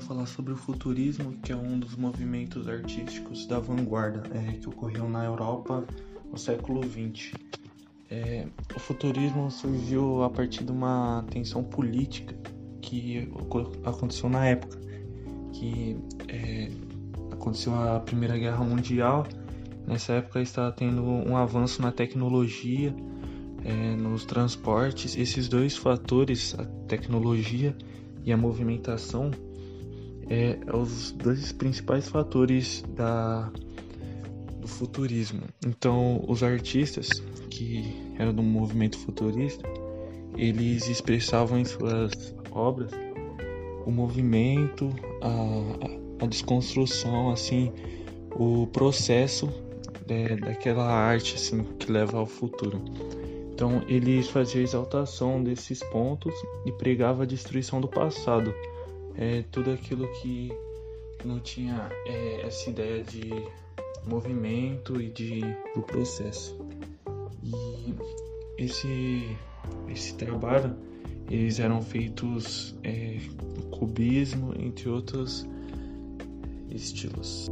falar sobre o futurismo, que é um dos movimentos artísticos da vanguarda é, que ocorreu na Europa no século XX. É, o futurismo surgiu a partir de uma tensão política que aconteceu na época, que é, aconteceu a Primeira Guerra Mundial. Nessa época estava tendo um avanço na tecnologia, é, nos transportes. Esses dois fatores, a tecnologia e a movimentação, é, é os dois principais fatores da, do futurismo. Então, os artistas que eram do movimento futurista, eles expressavam em suas obras o movimento, a, a desconstrução, assim, o processo é, daquela arte assim que leva ao futuro. Então eles faziam exaltação desses pontos e pregava a destruição do passado, é, tudo aquilo que não tinha é, essa ideia de movimento e de do processo. E esse esse trabalho eles eram feitos é, no cubismo, entre outros estilos.